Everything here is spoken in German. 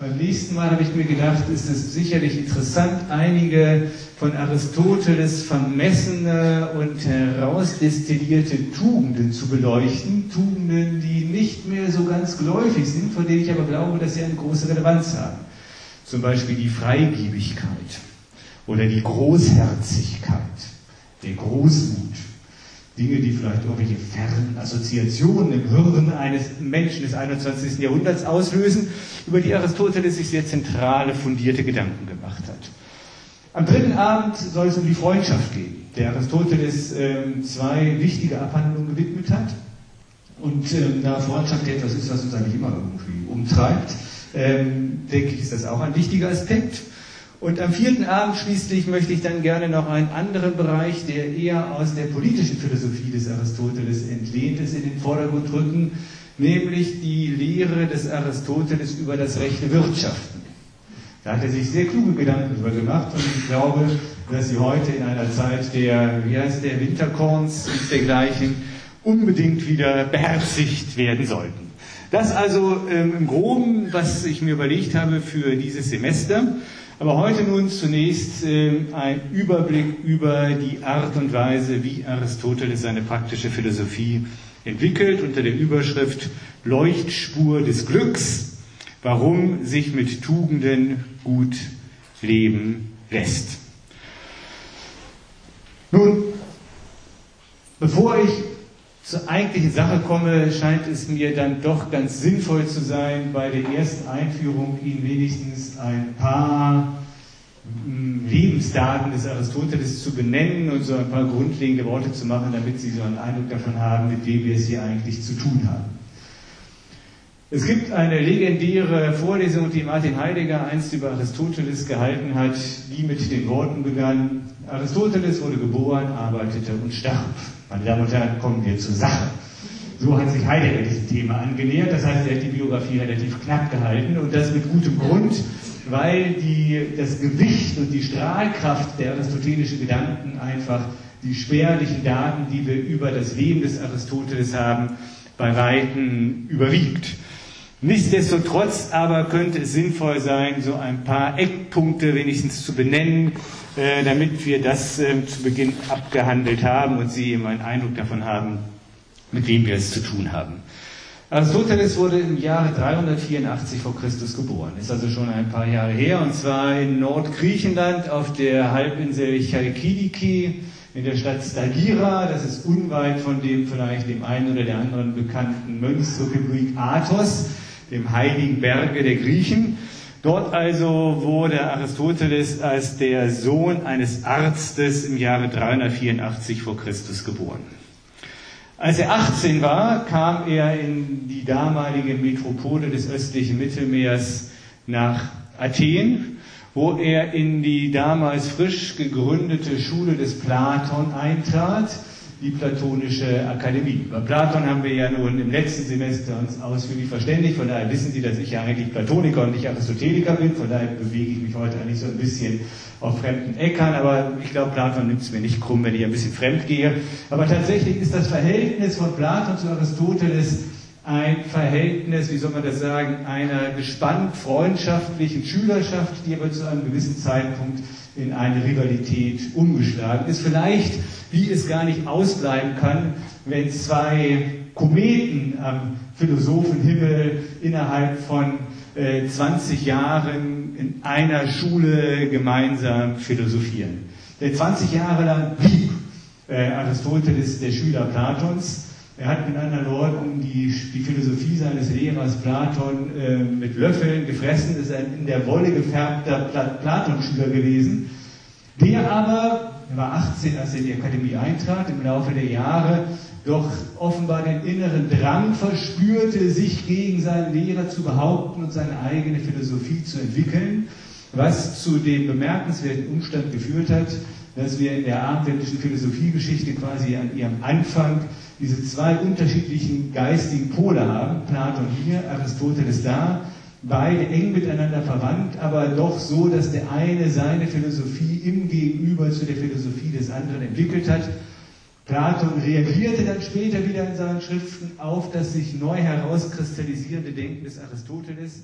Beim nächsten Mal habe ich mir gedacht, ist es sicherlich interessant, einige von Aristoteles vermessene und herausdestillierte Tugenden zu beleuchten. Tugenden, die nicht mehr so ganz geläufig sind, von denen ich aber glaube, dass sie eine große Relevanz haben. Zum Beispiel die Freigebigkeit oder die Großherzigkeit, der Großmut. Dinge, die vielleicht irgendwelche fernen Assoziationen im Hirn eines Menschen des 21. Jahrhunderts auslösen, über die Aristoteles sich sehr zentrale, fundierte Gedanken gemacht hat. Am dritten Abend soll es um die Freundschaft gehen, der Aristoteles äh, zwei wichtige Abhandlungen gewidmet hat. Und ähm, da Freundschaft etwas ist, was uns eigentlich immer irgendwie umtreibt, ähm, denke ich, ist das auch ein wichtiger Aspekt. Und am vierten Abend schließlich möchte ich dann gerne noch einen anderen Bereich, der eher aus der politischen Philosophie des Aristoteles entlehnt ist, in den Vordergrund rücken, nämlich die Lehre des Aristoteles über das rechte Wirtschaften. Da hat er sich sehr kluge Gedanken darüber gemacht und ich glaube, dass sie heute in einer Zeit der, wie heißt der, Winterkorns und dergleichen unbedingt wieder beherzigt werden sollten. Das also ähm, im Groben, was ich mir überlegt habe für dieses Semester. Aber heute nun zunächst äh, ein Überblick über die Art und Weise, wie Aristoteles seine praktische Philosophie entwickelt, unter der Überschrift Leuchtspur des Glücks, warum sich mit Tugenden gut leben lässt. Nun, bevor ich zur eigentlichen Sache komme, scheint es mir dann doch ganz sinnvoll zu sein, bei der ersten Einführung Ihnen wenigstens ein paar hm, Lebensdaten des Aristoteles zu benennen und so ein paar grundlegende Worte zu machen, damit Sie so einen Eindruck davon haben, mit wem wir es hier eigentlich zu tun haben. Es gibt eine legendäre Vorlesung, die Martin Heidegger einst über Aristoteles gehalten hat, die mit den Worten begann, Aristoteles wurde geboren, arbeitete und starb. Meine Damen und Herren, kommen wir zur Sache. So hat sich Heidegger diesem Thema angenähert. Das heißt, er hat die Biografie relativ knapp gehalten und das mit gutem Grund, weil die, das Gewicht und die Strahlkraft der aristotelischen Gedanken einfach die spärlichen Daten, die wir über das Leben des Aristoteles haben, bei Weitem überwiegt. Nichtsdestotrotz aber könnte es sinnvoll sein, so ein paar Eckpunkte wenigstens zu benennen, äh, damit wir das äh, zu Beginn abgehandelt haben und Sie eben einen Eindruck davon haben, mit wem wir es zu tun haben. Aristoteles wurde im Jahre 384 vor Christus geboren, ist also schon ein paar Jahre her, und zwar in Nordgriechenland auf der Halbinsel Chalkidiki in der Stadt Stagira, das ist unweit von dem vielleicht dem einen oder der anderen bekannten Mönchsrepublik Athos, dem heiligen Berge der Griechen. Dort also wurde Aristoteles als der Sohn eines Arztes im Jahre 384 vor Christus geboren. Als er 18 war, kam er in die damalige Metropole des östlichen Mittelmeers nach Athen, wo er in die damals frisch gegründete Schule des Platon eintrat die Platonische Akademie. Über Platon haben wir ja nun im letzten Semester uns ausführlich verständigt, von daher wissen Sie, dass ich ja eigentlich Platoniker und nicht Aristoteliker bin, von daher bewege ich mich heute eigentlich so ein bisschen auf fremden Äckern, aber ich glaube, Platon nimmt es mir nicht krumm, wenn ich ein bisschen fremd gehe. Aber tatsächlich ist das Verhältnis von Platon zu Aristoteles ein Verhältnis, wie soll man das sagen, einer gespannt freundschaftlichen Schülerschaft, die aber zu einem gewissen Zeitpunkt in eine Rivalität umgeschlagen ist. Vielleicht, wie es gar nicht ausbleiben kann, wenn zwei Kometen am Philosophenhimmel innerhalb von äh, 20 Jahren in einer Schule gemeinsam philosophieren. Denn 20 Jahre lang blieb äh, Aristoteles der Schüler Platons er hat mit anderen Worten die, die Philosophie seines Lehrers Platon äh, mit Löffeln gefressen, ist ein in der Wolle gefärbter Platon-Schüler gewesen, der aber, er war 18, als er in die Akademie eintrat, im Laufe der Jahre doch offenbar den inneren Drang verspürte, sich gegen seinen Lehrer zu behaupten und seine eigene Philosophie zu entwickeln, was zu dem bemerkenswerten Umstand geführt hat, dass wir in der abendländischen Philosophiegeschichte quasi an ihrem Anfang diese zwei unterschiedlichen geistigen Pole haben, Platon hier, Aristoteles da, beide eng miteinander verwandt, aber doch so, dass der eine seine Philosophie im Gegenüber zu der Philosophie des anderen entwickelt hat. Platon reagierte dann später wieder in seinen Schriften auf das sich neu herauskristallisierende Denken des Aristoteles